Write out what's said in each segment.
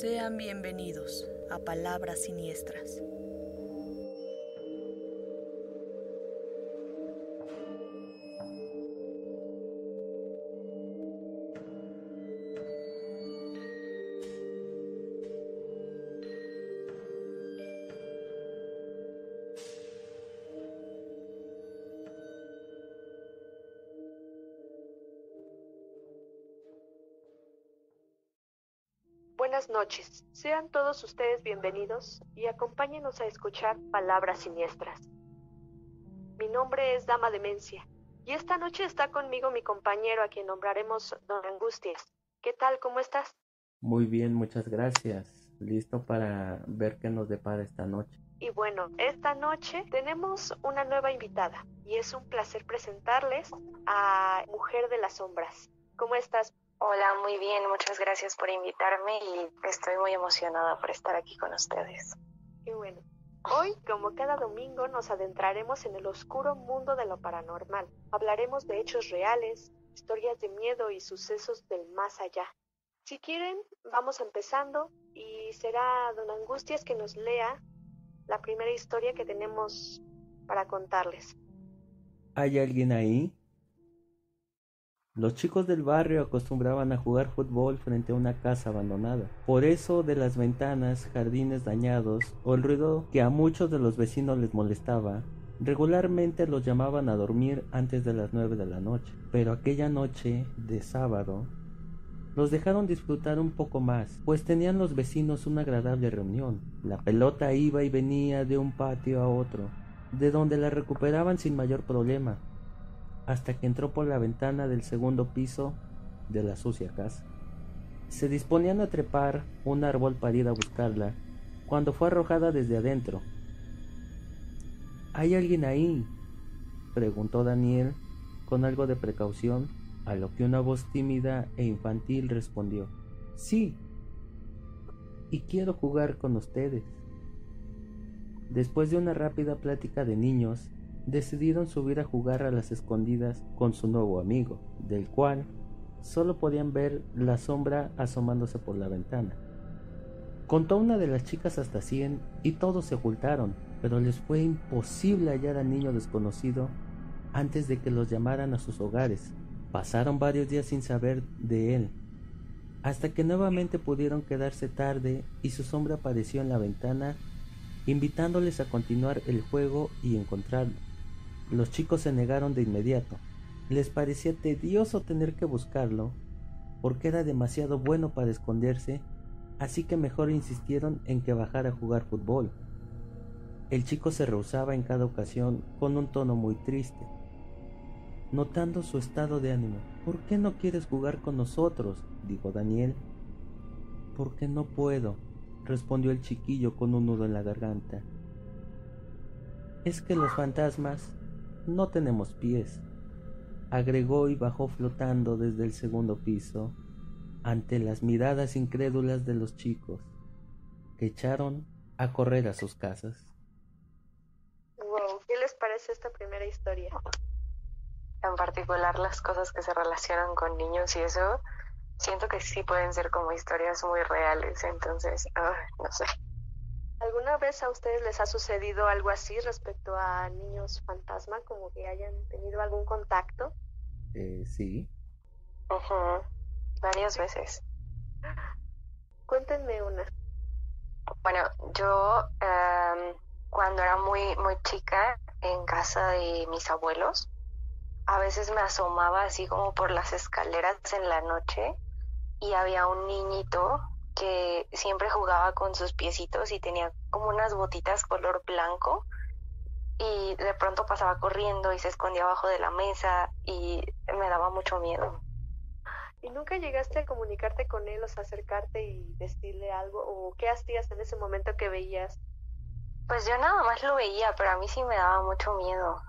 Sean bienvenidos a Palabras Siniestras. Noches, sean todos ustedes bienvenidos y acompáñenos a escuchar Palabras Siniestras. Mi nombre es Dama Demencia y esta noche está conmigo mi compañero a quien nombraremos Don Angustias. ¿Qué tal? ¿Cómo estás? Muy bien, muchas gracias. Listo para ver qué nos depara esta noche. Y bueno, esta noche tenemos una nueva invitada y es un placer presentarles a Mujer de las Sombras. ¿Cómo estás? Hola, muy bien, muchas gracias por invitarme y estoy muy emocionada por estar aquí con ustedes. Qué bueno. Hoy, como cada domingo, nos adentraremos en el oscuro mundo de lo paranormal. Hablaremos de hechos reales, historias de miedo y sucesos del más allá. Si quieren, vamos empezando y será don Angustias que nos lea la primera historia que tenemos para contarles. ¿Hay alguien ahí? Los chicos del barrio acostumbraban a jugar fútbol frente a una casa abandonada. Por eso de las ventanas, jardines dañados o el ruido que a muchos de los vecinos les molestaba, regularmente los llamaban a dormir antes de las nueve de la noche. Pero aquella noche de sábado los dejaron disfrutar un poco más, pues tenían los vecinos una agradable reunión. La pelota iba y venía de un patio a otro, de donde la recuperaban sin mayor problema hasta que entró por la ventana del segundo piso de la sucia casa. Se disponían a trepar un árbol para ir a buscarla, cuando fue arrojada desde adentro. ¿Hay alguien ahí? preguntó Daniel con algo de precaución, a lo que una voz tímida e infantil respondió, Sí, y quiero jugar con ustedes. Después de una rápida plática de niños, decidieron subir a jugar a las escondidas con su nuevo amigo, del cual solo podían ver la sombra asomándose por la ventana. Contó una de las chicas hasta cien y todos se ocultaron, pero les fue imposible hallar al niño desconocido antes de que los llamaran a sus hogares. Pasaron varios días sin saber de él, hasta que nuevamente pudieron quedarse tarde y su sombra apareció en la ventana, invitándoles a continuar el juego y encontrarlo. Los chicos se negaron de inmediato. Les parecía tedioso tener que buscarlo, porque era demasiado bueno para esconderse, así que mejor insistieron en que bajara a jugar fútbol. El chico se rehusaba en cada ocasión con un tono muy triste. Notando su estado de ánimo, ¿por qué no quieres jugar con nosotros? dijo Daniel. Porque no puedo, respondió el chiquillo con un nudo en la garganta. Es que los fantasmas no tenemos pies, agregó y bajó flotando desde el segundo piso ante las miradas incrédulas de los chicos, que echaron a correr a sus casas. Wow, ¿qué les parece esta primera historia? En particular las cosas que se relacionan con niños y eso, siento que sí pueden ser como historias muy reales, entonces, no sé. ¿Alguna vez a ustedes les ha sucedido algo así respecto a niños fantasma, como que hayan tenido algún contacto? Eh, sí. Varias veces. Cuéntenme una. Bueno, yo em, cuando era muy, muy chica en casa de mis abuelos, a veces me asomaba así como por las escaleras en la noche y había un niñito que siempre jugaba con sus piecitos y tenía como unas botitas color blanco y de pronto pasaba corriendo y se escondía abajo de la mesa y me daba mucho miedo. ¿Y nunca llegaste a comunicarte con él, o sea, acercarte y decirle algo? ¿O qué hacías en ese momento que veías? Pues yo nada más lo veía, pero a mí sí me daba mucho miedo.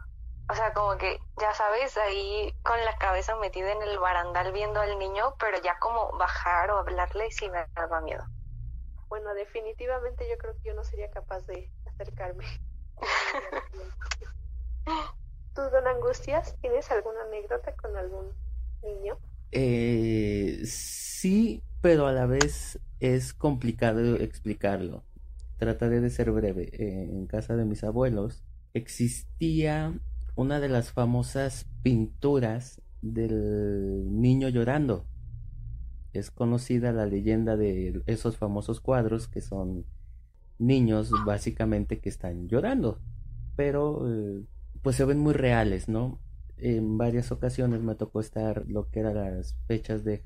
O sea, como que, ya sabes, ahí con la cabeza metida en el barandal viendo al niño, pero ya como bajar o hablarle sí me daba miedo. Bueno, definitivamente yo creo que yo no sería capaz de acercarme. ¿Tú, don Angustias, tienes alguna anécdota con algún niño? Eh, sí, pero a la vez es complicado explicarlo. Trataré de ser breve. en casa de mis abuelos existía una de las famosas pinturas del niño llorando. Es conocida la leyenda de esos famosos cuadros que son niños básicamente que están llorando, pero eh, pues se ven muy reales, ¿no? En varias ocasiones me tocó estar lo que eran las fechas de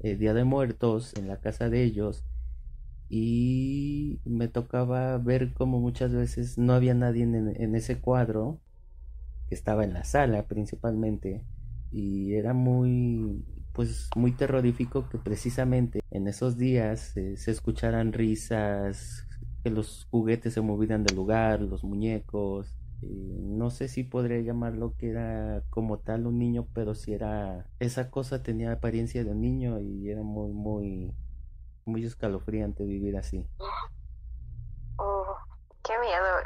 eh, Día de Muertos en la casa de ellos y me tocaba ver como muchas veces no había nadie en, ese cuadro que estaba en la sala principalmente y era muy pues muy terrorífico que precisamente en esos días eh, se escucharan risas que los juguetes se movieran del lugar los muñecos eh, no sé si podría llamarlo que era como tal un niño pero si era esa cosa tenía apariencia de un niño y era muy muy muy escalofriante vivir así.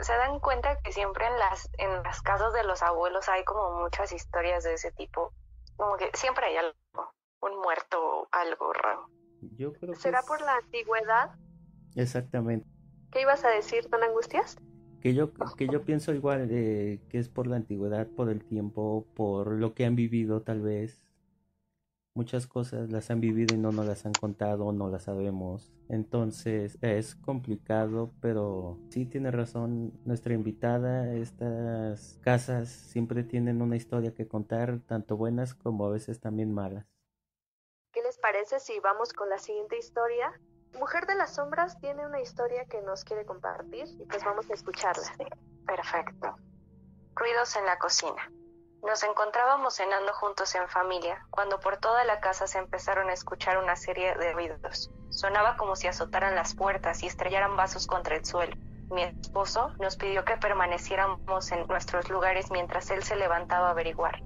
¿Se dan cuenta que siempre en las, en las casas de los abuelos hay como muchas historias de ese tipo? Como que siempre hay algo, un muerto o algo raro. Yo creo que ¿Será por la antigüedad? Exactamente. ¿Qué ibas a decir, don Angustias? Que yo, que yo pienso igual, eh, que es por la antigüedad, por el tiempo, por lo que han vivido tal vez muchas cosas las han vivido y no nos las han contado, no las sabemos. Entonces es complicado, pero sí tiene razón nuestra invitada. Estas casas siempre tienen una historia que contar, tanto buenas como a veces también malas. ¿Qué les parece si vamos con la siguiente historia? Mujer de las Sombras tiene una historia que nos quiere compartir y pues vamos a escucharla. perfecto. Ruidos en la cocina. Nos encontrábamos cenando juntos en familia, cuando por toda la casa se empezaron a escuchar una serie de ruidos. Sonaba como si azotaran las puertas y estrellaran vasos contra el suelo. Mi esposo nos pidió que permaneciéramos en nuestros lugares mientras él se levantaba a averiguar.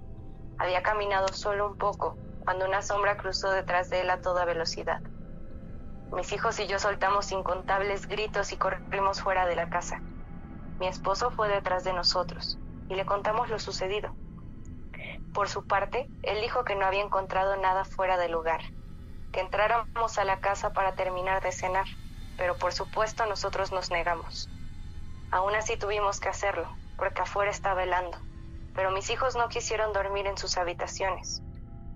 Había caminado solo un poco, cuando una sombra cruzó detrás de él a toda velocidad. Mis hijos y yo soltamos incontables gritos y corrimos fuera de la casa. Mi esposo fue detrás de nosotros y le contamos lo sucedido. Por su parte, él dijo que no había encontrado nada fuera de lugar, que entráramos a la casa para terminar de cenar, pero por supuesto nosotros nos negamos. Aún así tuvimos que hacerlo, porque afuera estaba helando, pero mis hijos no quisieron dormir en sus habitaciones.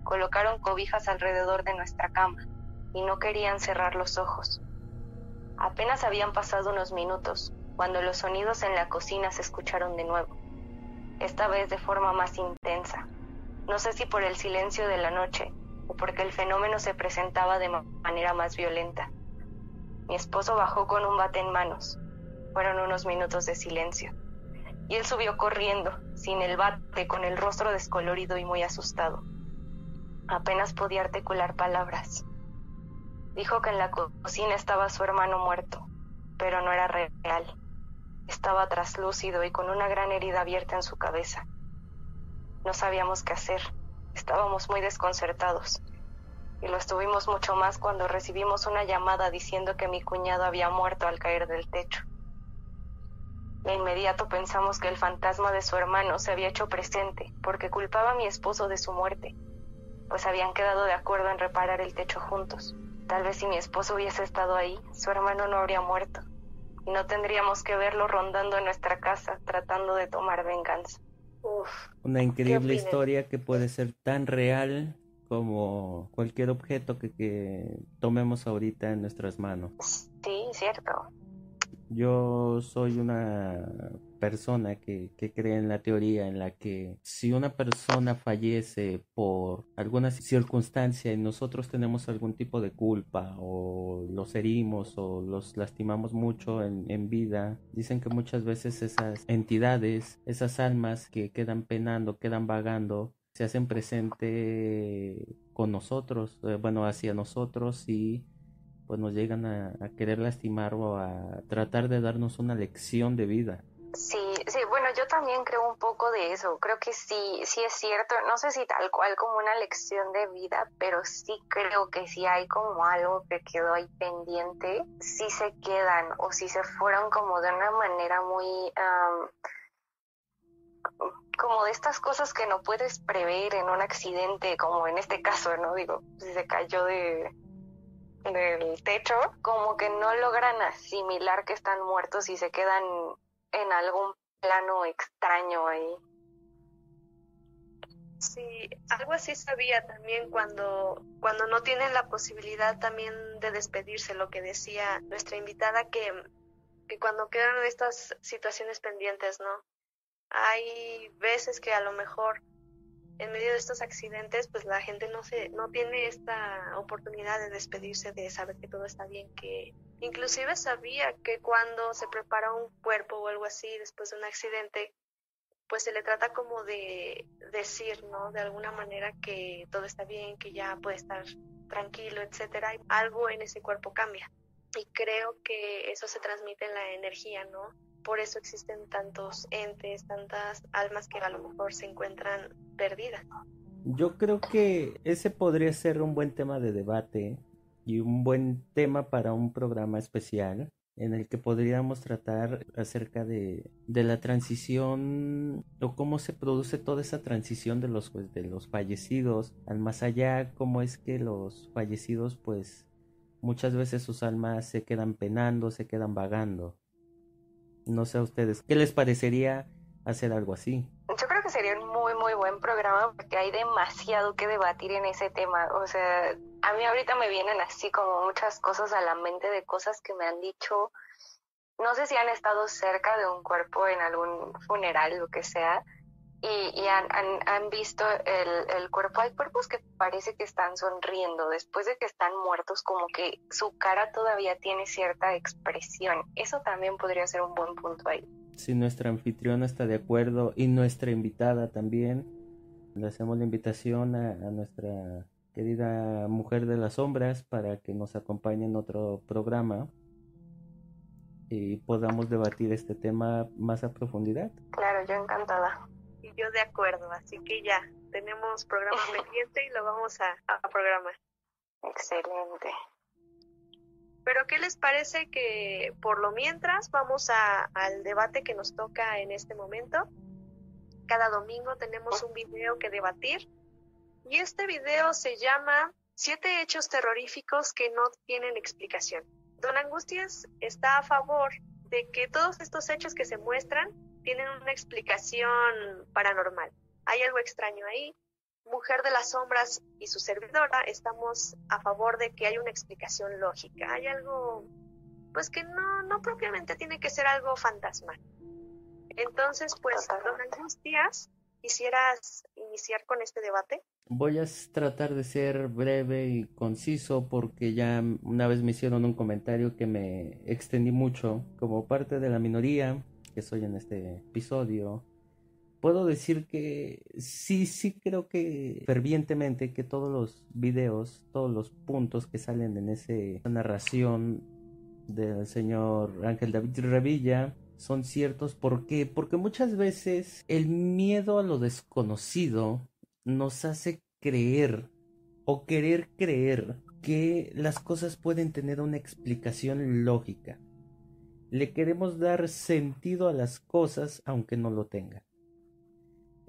Colocaron cobijas alrededor de nuestra cama y no querían cerrar los ojos. Apenas habían pasado unos minutos cuando los sonidos en la cocina se escucharon de nuevo, esta vez de forma más intensa, no sé si por el silencio de la noche o porque el fenómeno se presentaba de manera más violenta. Mi esposo bajó con un bate en manos. Fueron unos minutos de silencio. Y él subió corriendo, sin el bate, con el rostro descolorido y muy asustado. Apenas podía articular palabras. Dijo que en la cocina estaba su hermano muerto, pero no era real. Estaba traslúcido y con una gran herida abierta en su cabeza. No sabíamos qué hacer. Estábamos muy desconcertados. Y lo estuvimos mucho más cuando recibimos una llamada diciendo que mi cuñado había muerto al caer del techo. De inmediato pensamos que el fantasma de su hermano se había hecho presente porque culpaba a mi esposo de su muerte, pues habían quedado de acuerdo en reparar el techo juntos. Tal vez si mi esposo hubiese estado ahí, su hermano no habría muerto y no tendríamos que verlo rondando en nuestra casa tratando de tomar venganza. Una increíble historia que puede ser tan real como cualquier objeto que, que tomemos ahorita en nuestras manos. Sí, cierto. Yo soy una persona que, que, cree en la teoría en la que si una persona fallece por alguna circunstancia y nosotros tenemos algún tipo de culpa o los herimos o los lastimamos mucho en, en vida, dicen que muchas veces esas entidades, esas almas que quedan penando, quedan vagando, se hacen presente con nosotros, eh, bueno, hacia nosotros y pues nos llegan a, a querer lastimar o a tratar de darnos una lección de vida. Sí, sí, bueno, yo también creo un poco de eso. Creo que sí, sí es cierto. No sé si tal cual como una lección de vida, pero sí creo que si hay como algo que quedó ahí pendiente, sí se quedan o si se fueron como de una manera muy... como de estas cosas que no puedes prever en un accidente, como en este caso, ¿no? Digo, si se cayó de, del techo, como que no logran asimilar que están muertos y se quedan en algún plano extraño ahí. Sí, algo así sabía también cuando, cuando no tienen la posibilidad también de despedirse, lo que decía nuestra invitada, que, que cuando quedan estas situaciones pendientes, ¿no? Hay veces que a lo mejor en medio de estos accidentes, pues la gente no se, no tiene esta oportunidad de despedirse, de saber que todo está bien, que inclusive sabía que cuando se prepara un cuerpo o algo así después de un accidente, pues se le trata como de decir, ¿no? De alguna manera que todo está bien, que ya puede estar tranquilo, etcétera. Algo en ese cuerpo cambia. Y creo que eso se transmite en la energía, ¿no? Por eso existen tantos entes, tantas almas que a lo mejor se encuentran perdidas. Yo creo que ese podría ser un buen tema de debate y un buen tema para un programa especial en el que podríamos tratar acerca de, de, la transición o cómo se produce toda esa transición de los, pues, de los fallecidos al más allá, cómo es que los fallecidos pues muchas veces sus almas se quedan penando, se quedan vagando. No sé a ustedes, ¿qué les parecería hacer algo así? Yo creo que sería un muy, muy buen programa porque hay demasiado que debatir en ese tema. O sea, a mí ahorita me vienen así como muchas cosas a la mente de cosas que me han dicho. No sé si han estado cerca de un cuerpo en algún funeral, lo que sea, y, han, han, visto el, el, cuerpo. Hay cuerpos que parece que están sonriendo después de que están muertos, como que su cara todavía tiene cierta expresión. Eso también podría ser un buen punto ahí. Si nuestra anfitriona está de acuerdo y nuestra invitada también, le hacemos la invitación a nuestra querida mujer de las sombras para que nos acompañe en otro programa y podamos debatir este tema más a profundidad. Claro, yo encantada. Y yo de acuerdo, así que ya tenemos programa pendiente y lo vamos a, a programar. Excelente. Pero ¿qué les parece que por lo mientras vamos a, al debate que nos toca en este momento? Cada domingo tenemos un video que debatir y este video se llama Siete hechos terroríficos que no tienen explicación. Don Angustias está a favor de que todos estos hechos que se muestran tienen una explicación paranormal. Hay algo extraño ahí. Mujer de las Sombras y su servidora estamos a favor de que hay una explicación lógica. Hay algo, pues que no, no propiamente tiene que ser algo fantasmal. Entonces, pues, don Angustias, ¿quisieras iniciar con este debate? Voy a tratar de ser breve y conciso porque ya una vez me hicieron un comentario que me extendí mucho como parte de la minoría que soy en este episodio. Puedo decir que sí, sí creo que fervientemente que todos los videos, todos los puntos que salen en esa narración del señor Ángel David Revilla son ciertos. ¿Por qué? Porque muchas veces el miedo a lo desconocido nos hace creer o querer creer que las cosas pueden tener una explicación lógica. Le queremos dar sentido a las cosas aunque no lo tengan.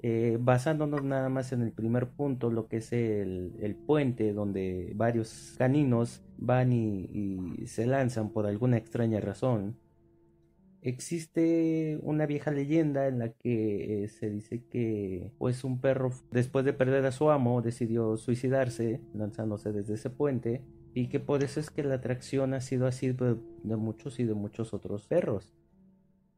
Eh, basándonos nada más en el primer punto, lo que es el, puente donde varios caninos van y se lanzan por alguna extraña razón Existe una vieja leyenda en la que eh, se dice que pues un perro después de perder a su amo decidió suicidarse lanzándose desde ese puente y que por eso es que la atracción ha sido así de, muchos y de muchos otros perros.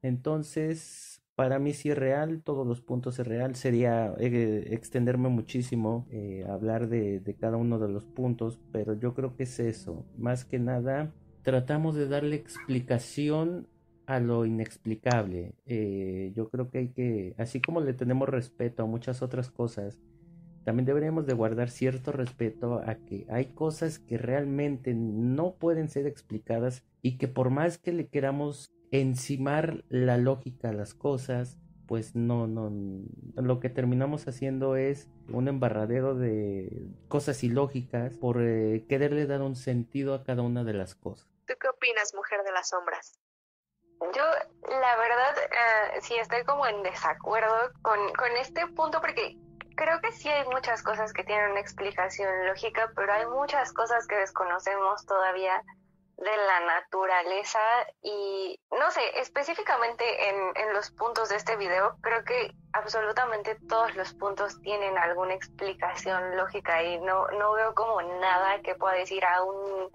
Entonces, para mí sí es real, todos los puntos es real, sería eh, extenderme muchísimo, eh, hablar de, de cada uno de los puntos, pero yo creo que es eso, más que nada tratamos de darle explicación a lo inexplicable. Eh, yo creo que hay que, así como le tenemos respeto a muchas otras cosas, también deberíamos de guardar cierto respeto a que hay cosas que realmente no pueden ser explicadas y que por más que le queramos encimar la lógica a las cosas, pues no, no, lo que terminamos haciendo es un embarradero de cosas ilógicas por eh, quererle dar un sentido a cada una de las cosas. ¿Tú qué opinas, mujer de las sombras? Yo, la verdad, eh, sí estoy como en desacuerdo con, con este punto porque creo que sí hay muchas cosas que tienen una explicación lógica, pero hay muchas cosas que desconocemos todavía de la naturaleza y no sé, específicamente en, en, los puntos de este video, creo que absolutamente todos los puntos tienen alguna explicación lógica y no, no veo como nada que pueda decir a un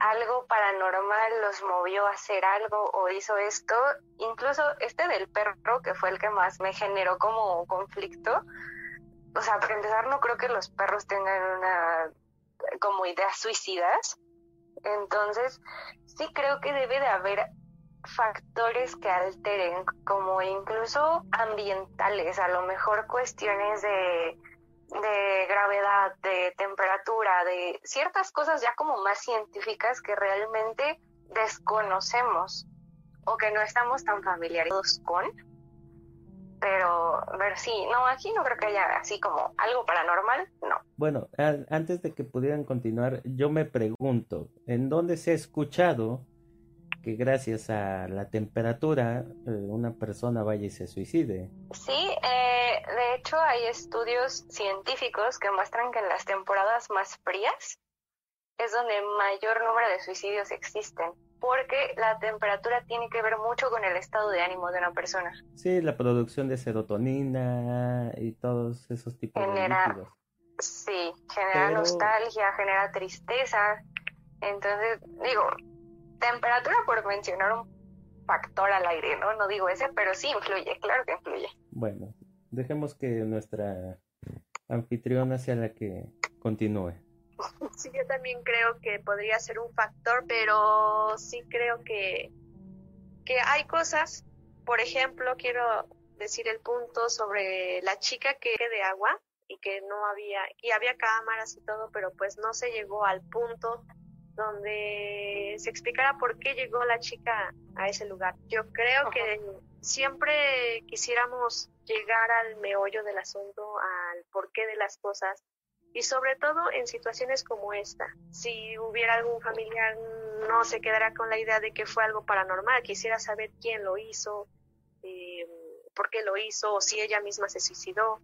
algo paranormal los movió a hacer algo o hizo esto. Incluso este del perro, que fue el que más me generó como conflicto. O sea, para empezar, no creo que los perros tengan una como ideas suicidas. Entonces, sí creo que debe de haber factores que alteren, como incluso ambientales, a lo mejor cuestiones de de gravedad, de temperatura, de ciertas cosas ya como más científicas que realmente desconocemos o que no estamos tan familiarizados con. Pero, ver, sí, no, aquí no creo que haya así como algo paranormal, no. Bueno, antes de que pudieran continuar, yo me pregunto, ¿en dónde se ha escuchado que gracias a la temperatura eh, una persona vaya y se suicide. Sí, eh, de hecho hay estudios científicos que muestran que en las temporadas más frías es donde mayor número de suicidios existen, porque la temperatura tiene que ver mucho con el estado de ánimo de una persona. Sí, la producción de serotonina y todos esos tipos de líquidos. Sí, genera nostalgia, genera tristeza. Entonces, digo, temperatura por mencionar un factor al aire, ¿no? No digo ese, pero sí influye, claro que influye. Bueno, dejemos que nuestra anfitriona sea la que continúe. Sí, yo también creo que podría ser un factor, pero sí creo que, que hay cosas, por ejemplo, quiero decir el punto sobre la chica que de agua y que no había, y había cámaras y todo, pero pues no se llegó al punto donde se explicara por qué llegó la chica a ese lugar. Yo creo que siempre quisiéramos llegar al meollo del asunto, al porqué de las cosas y sobre todo en situaciones como esta. Si hubiera algún familiar no se quedará con la idea de que fue algo paranormal, quisiera saber quién lo hizo, eh, por qué lo hizo o si ella misma se suicidó.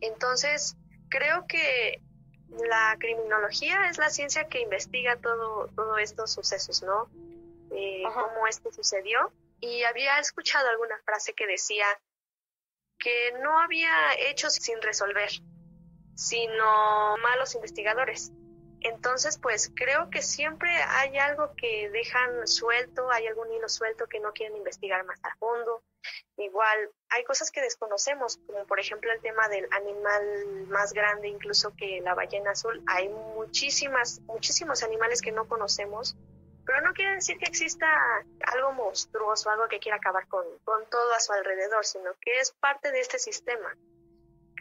Entonces, creo que la criminología es la ciencia que investiga todo, todos estos sucesos, ¿no? Eh, cómo esto sucedió. Y había escuchado alguna frase que decía que no había hechos sin resolver, sino malos investigadores. Entonces, pues creo que siempre hay algo que dejan suelto, hay algún hilo suelto que no quieren investigar más a fondo. Igual, hay cosas que desconocemos, como por ejemplo el tema del animal más grande, incluso que la ballena azul. Hay muchísimas, muchísimos animales que no conocemos, pero no quiere decir que exista algo monstruoso, algo que quiera acabar con, con todo a su alrededor, sino que es parte de este sistema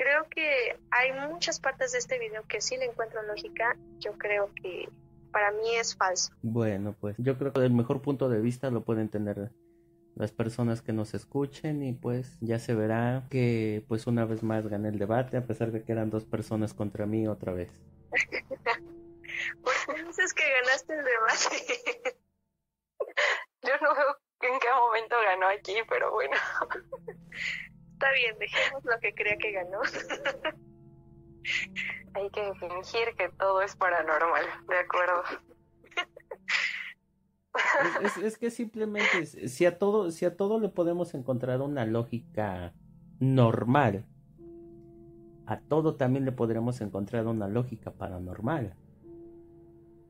creo que hay muchas partes de este video que sí le encuentro lógica. Yo creo que para mí es falso. Bueno, pues yo creo que el mejor punto de vista lo pueden tener las personas que nos escuchen y pues ya se verá que pues una vez más gané el debate a pesar de que eran dos personas contra mí otra vez. ¿Por qué dices que ganaste el debate? yo no veo en qué momento ganó aquí, pero bueno. Está bien, dejemos lo que crea que ganó. Hay que fingir que todo es paranormal, de acuerdo. Es, que simplemente si a todo si a todo le podemos encontrar una lógica normal a todo también le podremos encontrar una lógica paranormal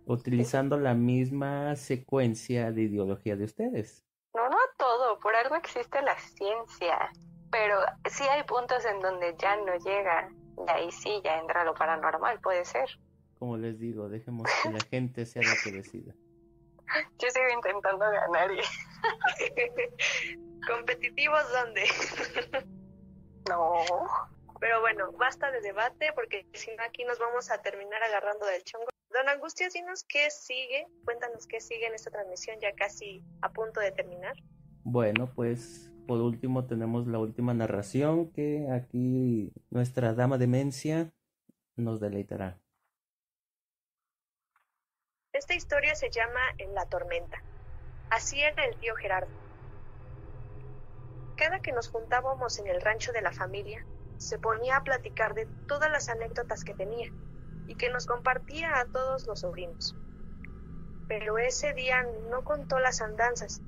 utilizando la misma secuencia de ideología de ustedes no no a todo por algo existe la ciencia pero sí hay puntos en donde ya no llega y ahí sí ya entra lo paranormal, puede ser. Como les digo, dejemos que la gente sea la que decida. Yo sigo intentando ganar y... ¿Competitivos dónde? no. Pero bueno, basta de debate porque si no aquí nos vamos a terminar agarrando del chongo. Don Angustias, dinos qué sigue, cuéntanos qué sigue en esta transmisión ya casi a punto de terminar. Bueno, pues por último tenemos la última narración que aquí nuestra dama demencia nos deleitará. Esta historia se llama En la tormenta. Así era el tío Gerardo. Cada que nos juntábamos en el rancho de la familia, se ponía a platicar de todas las anécdotas que tenía y que nos compartía a todos los sobrinos. Pero ese día no contó las andanzas,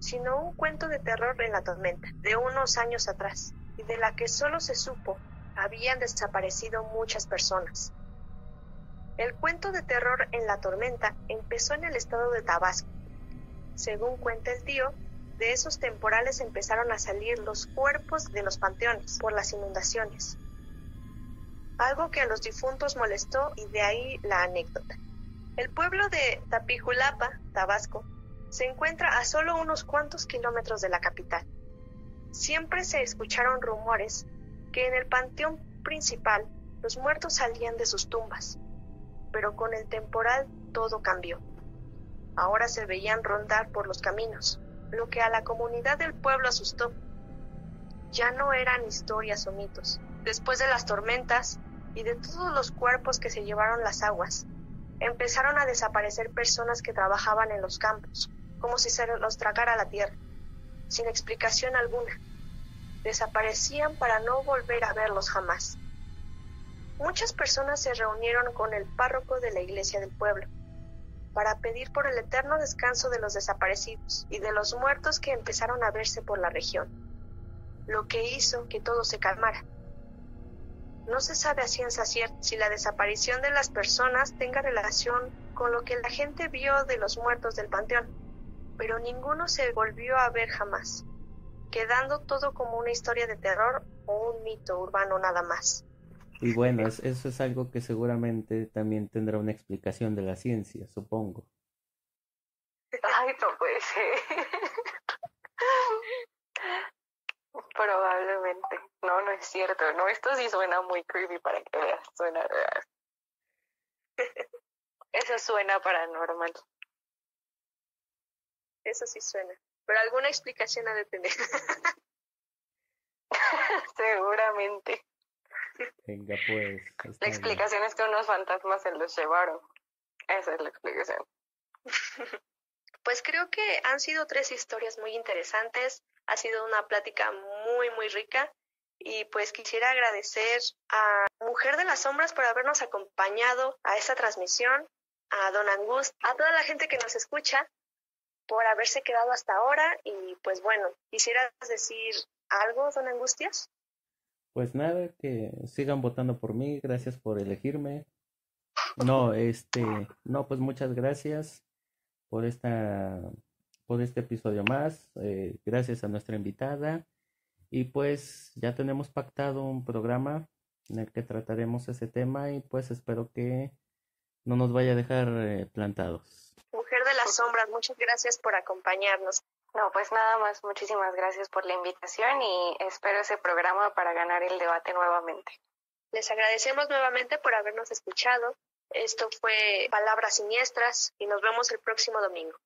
sino un cuento de terror en la tormenta, de unos años atrás, y de la que solo se supo habían desaparecido muchas personas. El cuento de terror en la tormenta empezó en el estado de Tabasco. Según cuenta el tío, de esos temporales empezaron a salir los cuerpos de los panteones por las inundaciones. Algo que a los difuntos molestó y de ahí la anécdota. El pueblo de Tapijulapa, Tabasco, se encuentra a solo unos cuantos kilómetros de la capital. Siempre se escucharon rumores que en el panteón principal los muertos salían de sus tumbas, pero con el temporal todo cambió. Ahora se veían rondar por los caminos, lo que a la comunidad del pueblo asustó. Ya no eran historias o mitos. Después de las tormentas y de todos los cuerpos que se llevaron las aguas, empezaron a desaparecer personas que trabajaban en los campos, como si se los tragara la tierra, sin explicación alguna. Desaparecían para no volver a verlos jamás. Muchas personas se reunieron con el párroco de la iglesia del pueblo para pedir por el eterno descanso de los desaparecidos y de los muertos que empezaron a verse por la región, lo que hizo que todo se calmara. No se sabe a ciencia cierta si la desaparición de las personas tenga relación con lo que la gente vio de los muertos del panteón, pero ninguno se volvió a ver jamás, quedando todo como una historia de terror o un mito urbano nada más. Y bueno, eso es algo que seguramente también tendrá una explicación de la ciencia, supongo. Ay, no puede ser. Probablemente. No, no es cierto. No, esto sí suena muy creepy para que veas. Suena real. Eso suena paranormal. Eso sí suena. Pero alguna explicación ha de tener. Seguramente. Venga, pues. La explicación es que unos fantasmas se los llevaron. Esa es la explicación. Pues creo que han sido tres historias muy interesantes. Ha sido una plática muy, muy rica. Y pues quisiera agradecer a Mujer de las Sombras por habernos acompañado a esta transmisión, a Don Angust, a toda la gente que nos escucha por haberse quedado hasta ahora. Y pues bueno, ¿quisieras decir algo, Don Angustias? Pues nada, que sigan votando por mí, gracias por elegirme. No, este, no, pues muchas gracias por esta, por este episodio más. Eh, gracias a nuestra invitada. Y pues ya tenemos pactado un programa en el que trataremos ese tema y pues espero que no nos vaya a dejar eh, plantados. Mujer de las sombras, muchas gracias por acompañarnos. No, pues nada más, muchísimas gracias por la invitación y espero ese programa para ganar el debate nuevamente. Les agradecemos nuevamente por habernos escuchado. Esto fue Palabras Siniestras y nos vemos el próximo domingo.